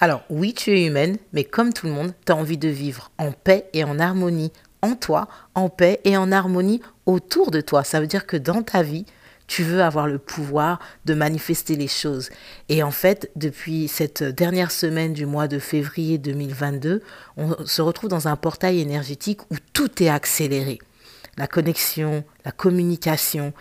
Alors oui, tu es humaine, mais comme tout le monde, tu as envie de vivre en paix et en harmonie en toi, en paix et en harmonie autour de toi. Ça veut dire que dans ta vie, tu veux avoir le pouvoir de manifester les choses. Et en fait, depuis cette dernière semaine du mois de février 2022, on se retrouve dans un portail énergétique où tout est accéléré. La connexion, la communication.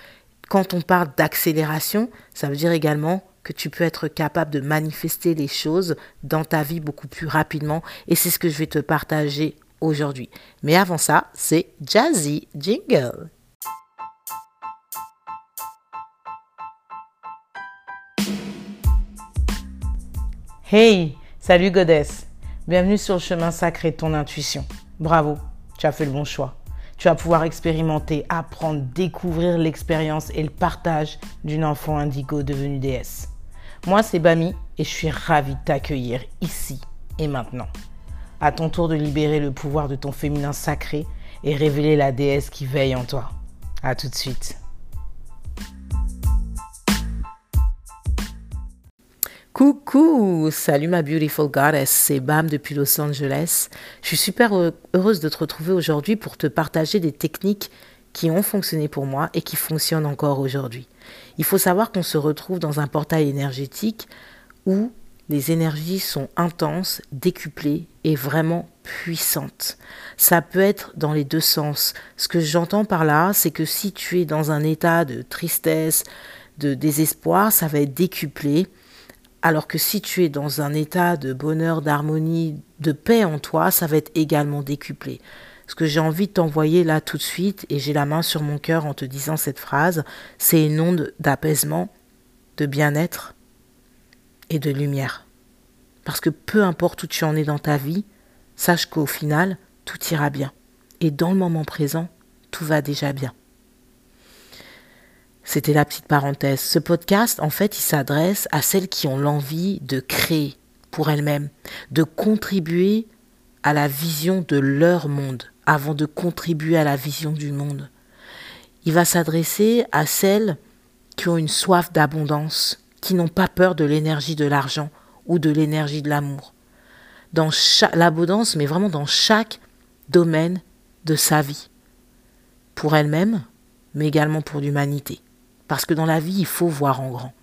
Quand on parle d'accélération, ça veut dire également que tu peux être capable de manifester les choses dans ta vie beaucoup plus rapidement. Et c'est ce que je vais te partager aujourd'hui. Mais avant ça, c'est Jazzy Jingle. Hey, salut Goddess. Bienvenue sur le chemin sacré de ton intuition. Bravo, tu as fait le bon choix. Tu vas pouvoir expérimenter, apprendre, découvrir l'expérience et le partage d'une enfant indigo devenue déesse. Moi, c'est Bami et je suis ravie de t'accueillir ici et maintenant. À ton tour de libérer le pouvoir de ton féminin sacré et révéler la déesse qui veille en toi. À tout de suite. Coucou, salut ma beautiful goddess, c'est Bam depuis Los Angeles. Je suis super heureuse de te retrouver aujourd'hui pour te partager des techniques qui ont fonctionné pour moi et qui fonctionnent encore aujourd'hui. Il faut savoir qu'on se retrouve dans un portail énergétique où les énergies sont intenses, décuplées et vraiment puissantes. Ça peut être dans les deux sens. Ce que j'entends par là, c'est que si tu es dans un état de tristesse, de désespoir, ça va être décuplé alors que si tu es dans un état de bonheur, d'harmonie, de paix en toi, ça va être également décuplé. Ce que j'ai envie de t'envoyer là tout de suite, et j'ai la main sur mon cœur en te disant cette phrase, c'est une onde d'apaisement, de bien-être et de lumière. Parce que peu importe où tu en es dans ta vie, sache qu'au final, tout ira bien. Et dans le moment présent, tout va déjà bien. C'était la petite parenthèse. Ce podcast, en fait, il s'adresse à celles qui ont l'envie de créer pour elles-mêmes, de contribuer à la vision de leur monde avant de contribuer à la vision du monde. Il va s'adresser à celles qui ont une soif d'abondance, qui n'ont pas peur de l'énergie de l'argent ou de l'énergie de l'amour. Dans l'abondance, mais vraiment dans chaque domaine de sa vie. Pour elles-mêmes, mais également pour l'humanité. Parce que dans la vie, il faut voir en grand.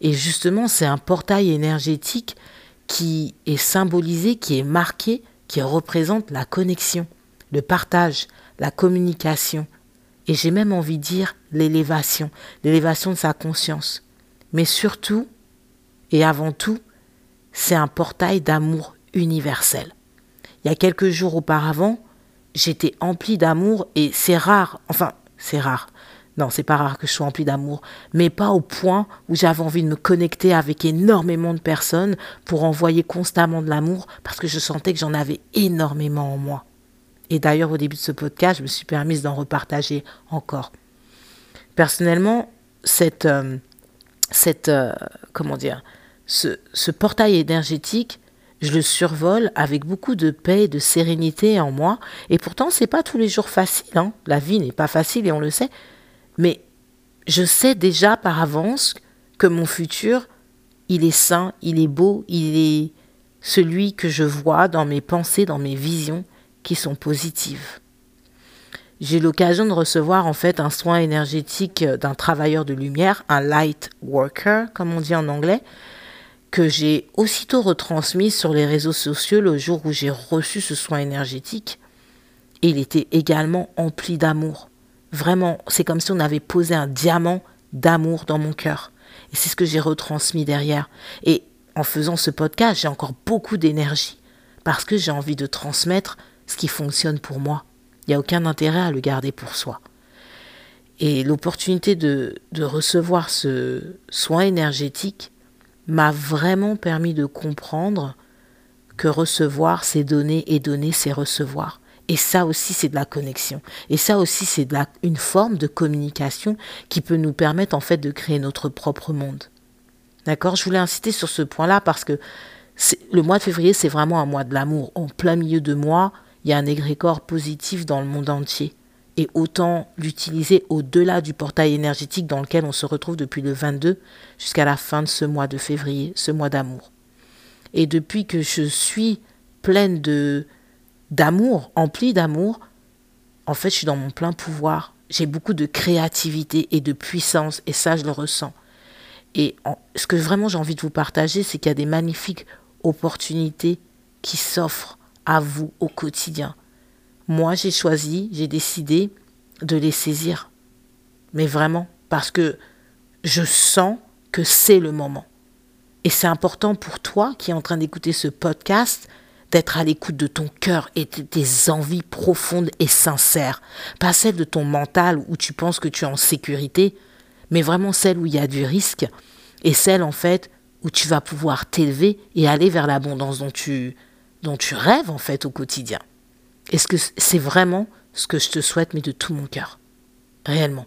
Et justement, c'est un portail énergétique qui est symbolisé, qui est marqué, qui représente la connexion, le partage, la communication. Et j'ai même envie de dire l'élévation, l'élévation de sa conscience. Mais surtout, et avant tout, c'est un portail d'amour universel. Il y a quelques jours auparavant, j'étais empli d'amour et c'est rare, enfin, c'est rare. Non, c'est pas rare que je sois empli d'amour, mais pas au point où j'avais envie de me connecter avec énormément de personnes pour envoyer constamment de l'amour parce que je sentais que j'en avais énormément en moi. Et d'ailleurs, au début de ce podcast, je me suis permise d'en repartager encore. Personnellement, cette, euh, cette euh, comment dire, ce, portail énergétique, je le survole avec beaucoup de paix et de sérénité en moi. Et pourtant, c'est pas tous les jours facile. Hein. La vie n'est pas facile et on le sait. Mais je sais déjà par avance que mon futur, il est sain, il est beau, il est celui que je vois dans mes pensées, dans mes visions qui sont positives. J'ai l'occasion de recevoir en fait un soin énergétique d'un travailleur de lumière, un light worker, comme on dit en anglais, que j'ai aussitôt retransmis sur les réseaux sociaux le jour où j'ai reçu ce soin énergétique. Et il était également empli d'amour. Vraiment, c'est comme si on avait posé un diamant d'amour dans mon cœur. Et c'est ce que j'ai retransmis derrière. Et en faisant ce podcast, j'ai encore beaucoup d'énergie parce que j'ai envie de transmettre ce qui fonctionne pour moi. Il n'y a aucun intérêt à le garder pour soi. Et l'opportunité de, de recevoir ce soin énergétique m'a vraiment permis de comprendre que recevoir, c'est donner et donner, c'est recevoir. Et ça aussi, c'est de la connexion. Et ça aussi, c'est une forme de communication qui peut nous permettre en fait de créer notre propre monde. D'accord? Je voulais insister sur ce point-là parce que le mois de février, c'est vraiment un mois de l'amour. En plein milieu de mois, il y a un égrégore positif dans le monde entier. Et autant l'utiliser au-delà du portail énergétique dans lequel on se retrouve depuis le 22 jusqu'à la fin de ce mois de février, ce mois d'amour. Et depuis que je suis pleine d'amour, emplie d'amour, en fait, je suis dans mon plein pouvoir. J'ai beaucoup de créativité et de puissance, et ça, je le ressens. Et ce que vraiment j'ai envie de vous partager, c'est qu'il y a des magnifiques opportunités qui s'offrent à vous au quotidien. Moi, j'ai choisi, j'ai décidé de les saisir. Mais vraiment, parce que je sens que c'est le moment. Et c'est important pour toi qui es en train d'écouter ce podcast d'être à l'écoute de ton cœur et de tes envies profondes et sincères. Pas celles de ton mental où tu penses que tu es en sécurité, mais vraiment celles où il y a du risque et celles en fait où tu vas pouvoir t'élever et aller vers l'abondance dont tu, dont tu rêves en fait au quotidien. Est-ce que c'est vraiment ce que je te souhaite, mais de tout mon cœur? Réellement.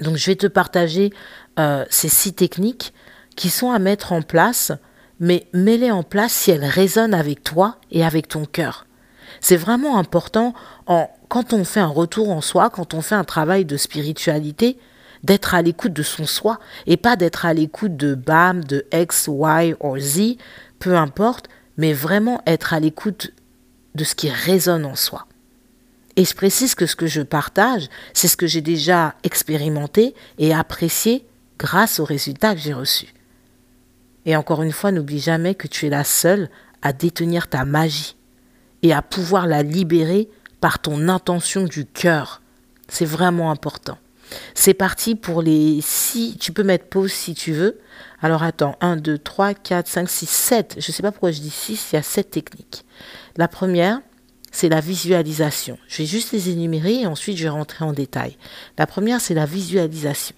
Donc je vais te partager euh, ces six techniques qui sont à mettre en place, mais mets-les en place si elles résonnent avec toi et avec ton cœur. C'est vraiment important quand on fait un retour en soi, quand on fait un travail de spiritualité, d'être à l'écoute de son soi et pas d'être à l'écoute de BAM, de X, Y ou Z, peu importe, mais vraiment être à l'écoute de ce qui résonne en soi. Et je précise que ce que je partage, c'est ce que j'ai déjà expérimenté et apprécié grâce aux résultats que j'ai reçus. Et encore une fois, n'oublie jamais que tu es la seule à détenir ta magie et à pouvoir la libérer par ton intention du cœur. C'est vraiment important. C'est parti pour les six. Tu peux mettre pause si tu veux. Alors attends, 1, 2, 3, 4, 5, 6, 7. Je ne sais pas pourquoi je dis 6, il y a 7 techniques. La première, c'est la visualisation. Je vais juste les énumérer et ensuite je vais rentrer en détail. La première, c'est la visualisation.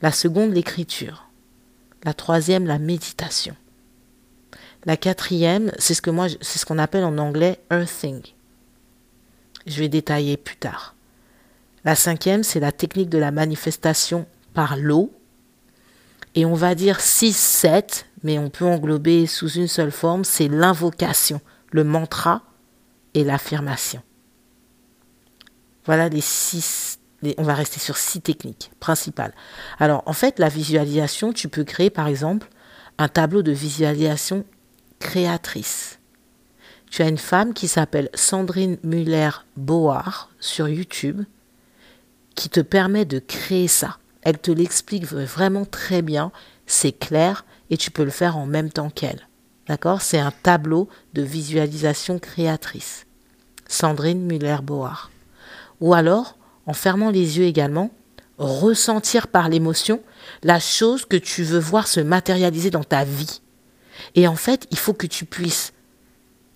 La seconde, l'écriture. La troisième, la méditation. La quatrième, c'est ce c'est ce qu'on appelle en anglais earthing. Je vais détailler plus tard. La cinquième, c'est la technique de la manifestation par l'eau. Et on va dire 6, 7, mais on peut englober sous une seule forme, c'est l'invocation, le mantra et l'affirmation. Voilà les six on va rester sur six techniques principales. Alors, en fait, la visualisation, tu peux créer, par exemple, un tableau de visualisation créatrice. Tu as une femme qui s'appelle Sandrine Muller-Board sur YouTube qui te permet de créer ça. Elle te l'explique vraiment très bien, c'est clair et tu peux le faire en même temps qu'elle. D'accord? C'est un tableau de visualisation créatrice. Sandrine Muller-Board. Ou alors, en fermant les yeux également, ressentir par l'émotion la chose que tu veux voir se matérialiser dans ta vie. Et en fait, il faut que tu puisses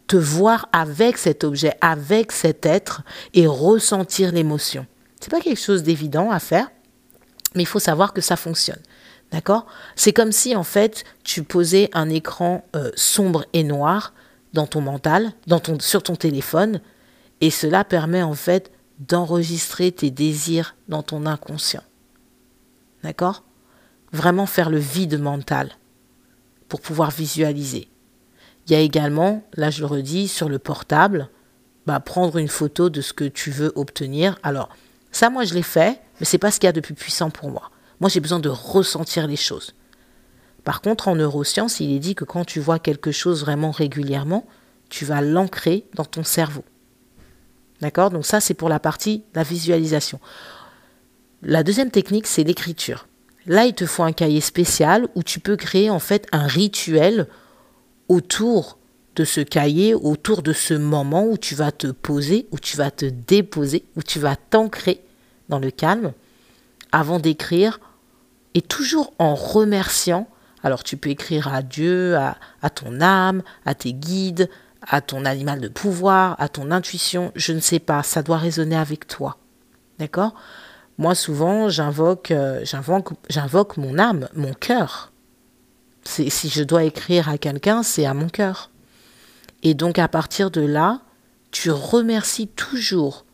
te voir avec cet objet, avec cet être et ressentir l'émotion. C'est pas quelque chose d'évident à faire, mais il faut savoir que ça fonctionne. D'accord? C'est comme si en fait tu posais un écran euh, sombre et noir dans ton mental, dans ton, sur ton téléphone, et cela permet en fait d'enregistrer tes désirs dans ton inconscient. D'accord? Vraiment faire le vide mental pour pouvoir visualiser. Il y a également, là je le redis, sur le portable, bah, prendre une photo de ce que tu veux obtenir. Alors, ça, moi, je l'ai fait, mais c'est pas ce qu'il y a de plus puissant pour moi. Moi, j'ai besoin de ressentir les choses. Par contre, en neurosciences, il est dit que quand tu vois quelque chose vraiment régulièrement, tu vas l'ancrer dans ton cerveau. D'accord? Donc ça, c'est pour la partie, la visualisation. La deuxième technique, c'est l'écriture. Là, il te faut un cahier spécial où tu peux créer en fait un rituel autour de ce cahier, autour de ce moment où tu vas te poser, où tu vas te déposer, où tu vas t'ancrer dans le calme avant d'écrire et toujours en remerciant. Alors tu peux écrire à Dieu, à, ton âme, à tes guides, à ton animal de pouvoir, à ton intuition, je ne sais pas, ça doit résonner avec toi. D'accord? Moi, souvent, j'invoque, euh, j'invoque, j'invoque mon âme, mon cœur. Si je dois écrire à quelqu'un, c'est à mon cœur. Et donc, à partir de là, tu remercies toujours.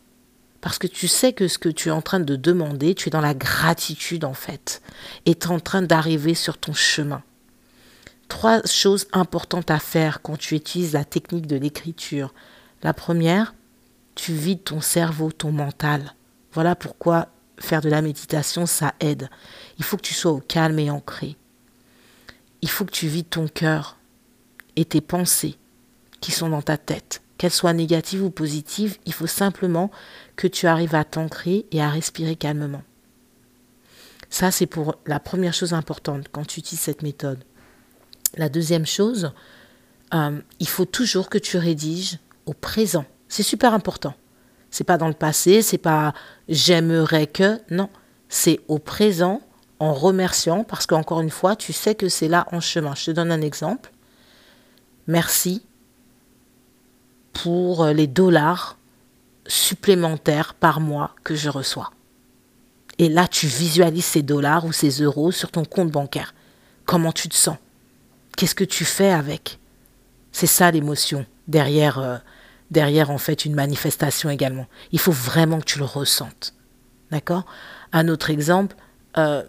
Parce que tu sais que ce que tu es en train de demander, tu es dans la gratitude en fait. Et en train d'arriver sur ton chemin trois choses importantes à faire quand tu utilises la technique de l'écriture. La première, tu vides ton cerveau, ton mental. Voilà pourquoi faire de la méditation, ça aide. Il faut que tu sois au calme et ancré. Il faut que tu vides ton cœur. et tes pensées qui sont dans ta tête, qu'elles soient négatives ou positives, il faut simplement que tu arrives à t'ancrer et à respirer calmement. Ça, c'est pour la première chose importante quand tu utilises cette méthode. La deuxième chose, euh, il faut toujours que tu rédiges au présent. C'est super important. C'est pas dans le passé, c'est pas j'aimerais que, non, c'est au présent en remerciant parce qu'encore une fois, tu sais que c'est là en chemin. Je te donne un exemple. Merci pour les dollars supplémentaires par mois que je reçois. Et là, tu visualises ces dollars ou ces euros sur ton compte bancaire. Comment tu te sens? Qu'est-ce que tu fais avec? C'est ça l'émotion derrière, euh, derrière en fait une manifestation également. Il faut vraiment que tu le ressentes. D'accord? Un autre exemple, euh,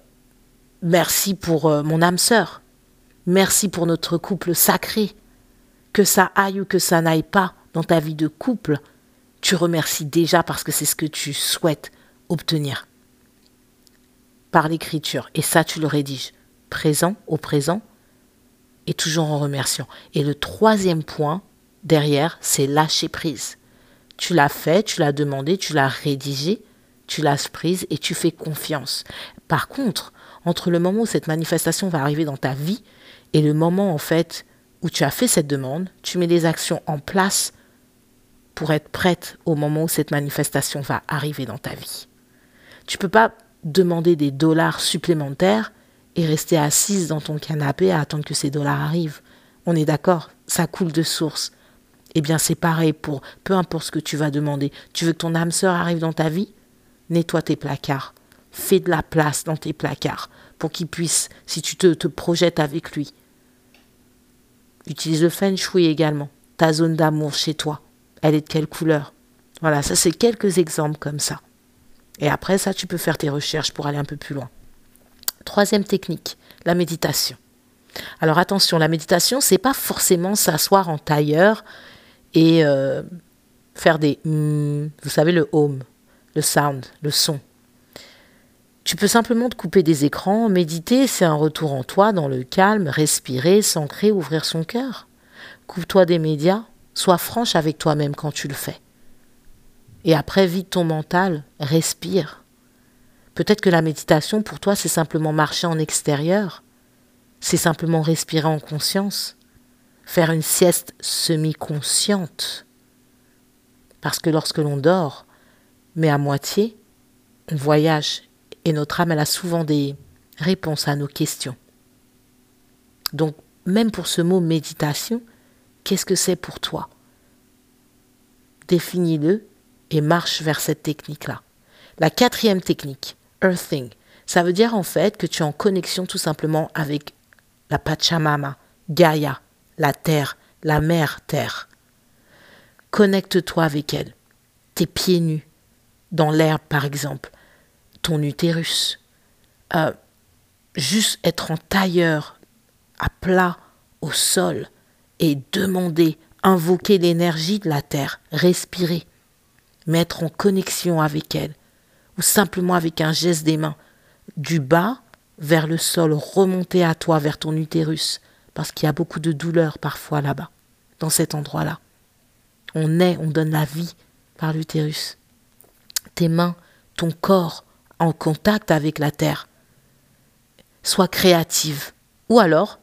merci pour euh, mon âme sœur. Merci pour notre couple sacré. Que ça aille ou que ça n'aille pas dans ta vie de couple, tu remercies déjà parce que c'est ce que tu souhaites obtenir par l'écriture. Et ça, tu le rédiges présent au présent et toujours en remerciant. Et le troisième point derrière, c'est lâcher prise. Tu l'as fait, tu l'as demandé, tu l'as rédigé, tu lâches prise et tu fais confiance. Par contre, entre le moment où cette manifestation va arriver dans ta vie et le moment en fait où tu as fait cette demande, tu mets des actions en place pour être prête au moment où cette manifestation va arriver dans ta vie. Tu peux pas demander des dollars supplémentaires et rester assise dans ton canapé à attendre que ces dollars arrivent. On est d'accord, ça coule de source. Eh bien, c'est pareil pour peu importe ce que tu vas demander. Tu veux que ton âme sœur arrive dans ta vie? Nettoie tes placards. Fais de la place dans tes placards pour qu'il puisse, si tu te, te projettes avec lui. Utilise le feng shui également. Ta zone d'amour chez toi, elle est de quelle couleur? Voilà, ça c'est quelques exemples comme ça. Et après ça, tu peux faire tes recherches pour aller un peu plus loin. Troisième technique, la méditation. Alors attention, la méditation, c'est pas forcément s'asseoir en tailleur et euh, faire des, hmm, vous savez, le home, le sound, le son. Tu peux simplement te couper des écrans, méditer, c'est un retour en toi, dans le calme, respirer, s'ancrer, ouvrir son cœur. Coupe-toi des médias, sois franche avec toi-même quand tu le fais. Et après, vide ton mental, respire. Peut-être que la méditation, pour toi, c'est simplement marcher en extérieur, c'est simplement respirer en conscience, faire une sieste semi-consciente. Parce que lorsque l'on dort, mais à moitié, on voyage et notre âme, elle a souvent des réponses à nos questions. Donc, même pour ce mot méditation, qu'est-ce que c'est pour toi? Définis-le et marche vers cette technique-là. La quatrième technique, earthing, ça veut dire en fait que tu es en connexion tout simplement avec la Pachamama, Gaïa, la terre, la mère terre. Connecte-toi avec elle. Tes pieds nus, dans l'herbe par exemple, ton utérus. Euh, juste être en tailleur, à plat, au sol, et demander, invoquer l'énergie de la terre, respirer mettre en connexion avec elle, ou simplement avec un geste des mains, du bas vers le sol, remonter à toi, vers ton utérus, parce qu'il y a beaucoup de douleur parfois là-bas, dans cet endroit-là. On est, on donne la vie par l'utérus. Tes mains, ton corps en contact avec la terre. Sois créative. Ou alors,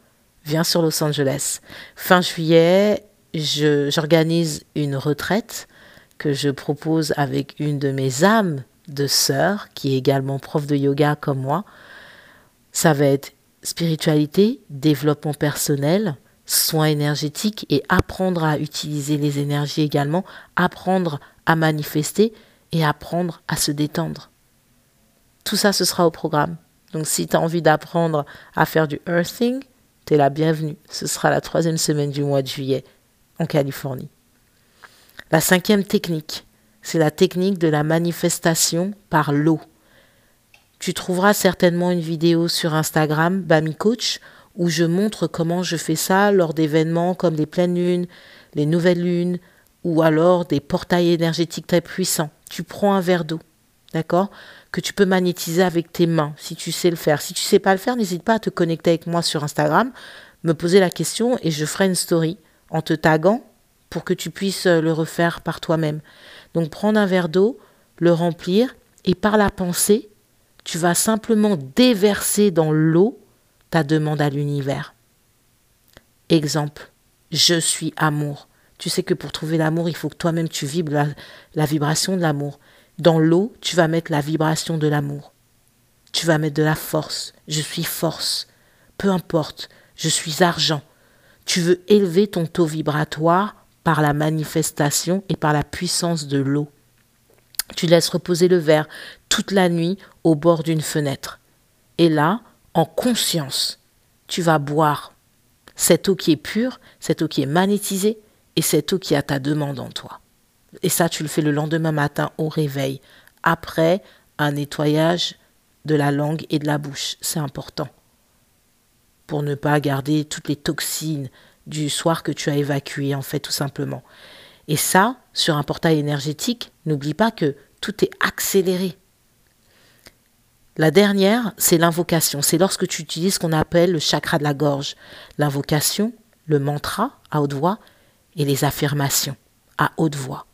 viens sur Los Angeles. Fin juillet, j'organise une retraite que je propose avec une de mes âmes de sœur, qui est également prof de yoga comme moi. Ça va être spiritualité, développement personnel, soins énergétiques et apprendre à utiliser les énergies également, apprendre à manifester et apprendre à se détendre. Tout ça, ce sera au programme. Donc si tu as envie d'apprendre à faire du earthing, tu es la bienvenue. Ce sera la troisième semaine du mois de juillet en Californie. La cinquième technique, c'est la technique de la manifestation par l'eau. Tu trouveras certainement une vidéo sur Instagram, Bami Coach, où je montre comment je fais ça lors d'événements comme les pleines lunes, les nouvelles lunes, ou alors des portails énergétiques très puissants. Tu prends un verre d'eau, d'accord? Que tu peux magnétiser avec tes mains, si tu sais le faire. Si tu sais pas le faire, n'hésite pas à te connecter avec moi sur Instagram, me poser la question et je ferai une story en te taguant pour que tu puisses euh, le refaire par toi-même. Donc prendre un verre d'eau, le remplir et par la pensée, tu vas simplement déverser dans l'eau ta demande à l'univers. Exemple, je suis amour. Tu sais que pour trouver l'amour, il faut que toi-même tu vibres la, la vibration de l'amour. Dans l'eau, tu vas mettre la vibration de l'amour. Tu vas mettre de la force. Je suis force. Peu importe, je suis argent. Tu veux élever ton taux vibratoire par la manifestation et par la puissance de l'eau. Tu laisses reposer le verre toute la nuit au bord d'une fenêtre. Et là, en conscience, tu vas boire cette eau qui est pure, cette eau qui est magnétisée et cette eau qui a ta demande en toi. Et ça, tu le fais le lendemain matin au réveil, après un nettoyage de la langue et de la bouche. C'est important. Pour ne pas garder toutes les toxines du soir que tu as évacuées, en fait, tout simplement. Et ça, sur un portail énergétique, n'oublie pas que tout est accéléré. La dernière, c'est l'invocation. C'est lorsque tu utilises ce qu'on appelle le chakra de la gorge. L'invocation, le mantra à haute voix et les affirmations à haute voix.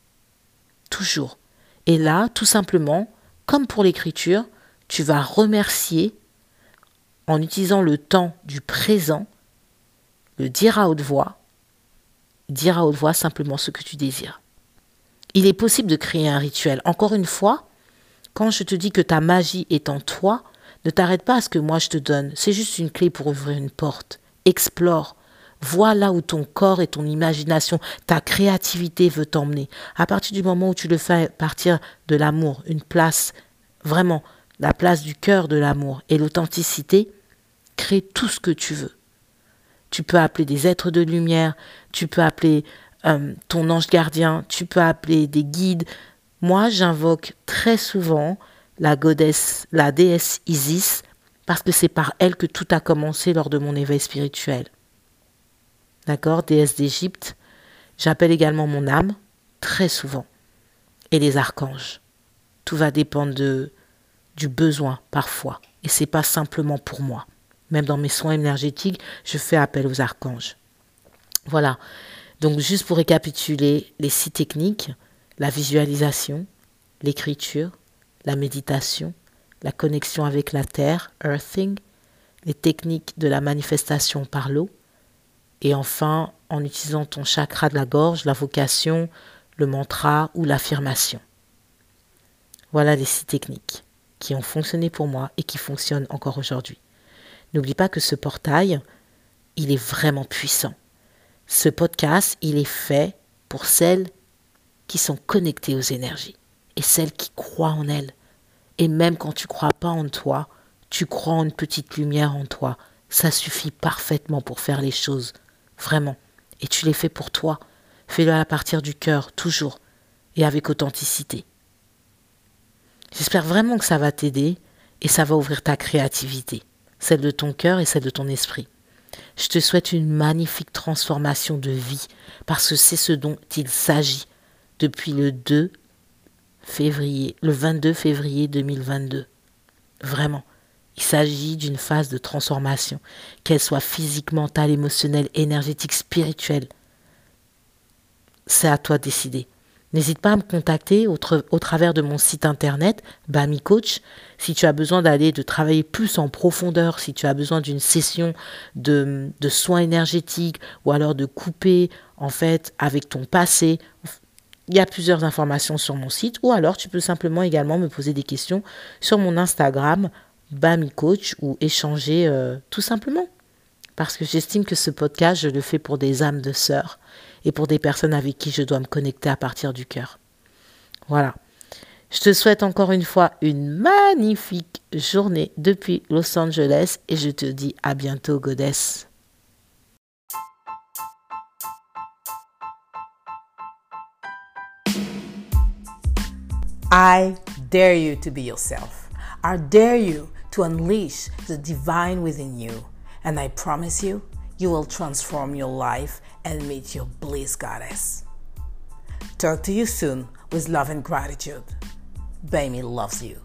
Toujours. Et là, tout simplement, comme pour l'écriture, tu vas remercier en utilisant le temps du présent, le dire à haute voix, dire à haute voix simplement ce que tu désires. Il est possible de créer un rituel. Encore une fois, quand je te dis que ta magie est en toi, ne t'arrête pas à ce que moi je te donne. C'est juste une clé pour ouvrir une porte. Explore. Vois là où ton corps et ton imagination, ta créativité veut t'emmener. À partir du moment où tu le fais partir de l'amour, une place, vraiment, la place du cœur de l'amour et l'authenticité, crée tout ce que tu veux. Tu peux appeler des êtres de lumière, tu peux appeler euh, ton ange gardien, tu peux appeler des guides, moi, j'invoque très souvent la la déesse Isis, parce que c'est par elle que tout a commencé lors de mon éveil spirituel. D'accord Déesse d'Égypte. J'appelle également mon âme, très souvent. Et les archanges. Tout va dépendre du besoin, parfois. Et c'est pas simplement pour moi. Même dans mes soins énergétiques, je fais appel aux archanges. Voilà. Donc, juste pour récapituler les six techniques, la visualisation, l'écriture, la méditation, la connexion avec la terre, earthing, les techniques de la manifestation par l'eau, et enfin en utilisant ton chakra de la gorge, la vocation, le mantra ou l'affirmation. Voilà les six techniques qui ont fonctionné pour moi et qui fonctionnent encore aujourd'hui. N'oublie pas que ce portail, il est vraiment puissant. Ce podcast, il est fait pour celles qui sont connectées aux énergies et celles qui croient en elles. Et même quand tu crois pas en toi, tu crois en une petite lumière en toi. Ça suffit parfaitement pour faire les choses. Vraiment. Et tu les fais pour toi. Fais-le à partir du cœur, toujours. Et avec authenticité. J'espère vraiment que ça va t'aider et ça va ouvrir ta créativité, celle de ton cœur et celle de ton esprit. Je te souhaite une magnifique transformation de vie parce que c'est ce dont il s'agit depuis le 2 février, le 22 février 2022. Vraiment. Il s'agit d'une phase de transformation, qu'elle soit physique, mentale, émotionnelle, énergétique, spirituelle. C'est à toi de décider. N'hésite pas à me contacter au, travers de mon site internet, Bami Coach, si tu as besoin d'aller, de travailler plus en profondeur, si tu as besoin d'une session de, de soins énergétiques ou alors de couper en fait avec ton passé. Il y a plusieurs informations sur mon site ou alors tu peux simplement également me poser des questions sur mon Instagram, Bami Coach, ou échanger euh, tout simplement. Parce que j'estime que ce podcast, je le fais pour des âmes de sœurs et pour des personnes avec qui je dois me connecter à partir du cœur. Voilà. Je te souhaite encore une fois une magnifique journée depuis Los Angeles et je te dis à bientôt, Goddess. I dare you to be yourself. I dare you to unleash the divine within you. And I promise you, you will transform your life and meet your bliss goddess. Talk to you soon with love and gratitude. Bamie loves you.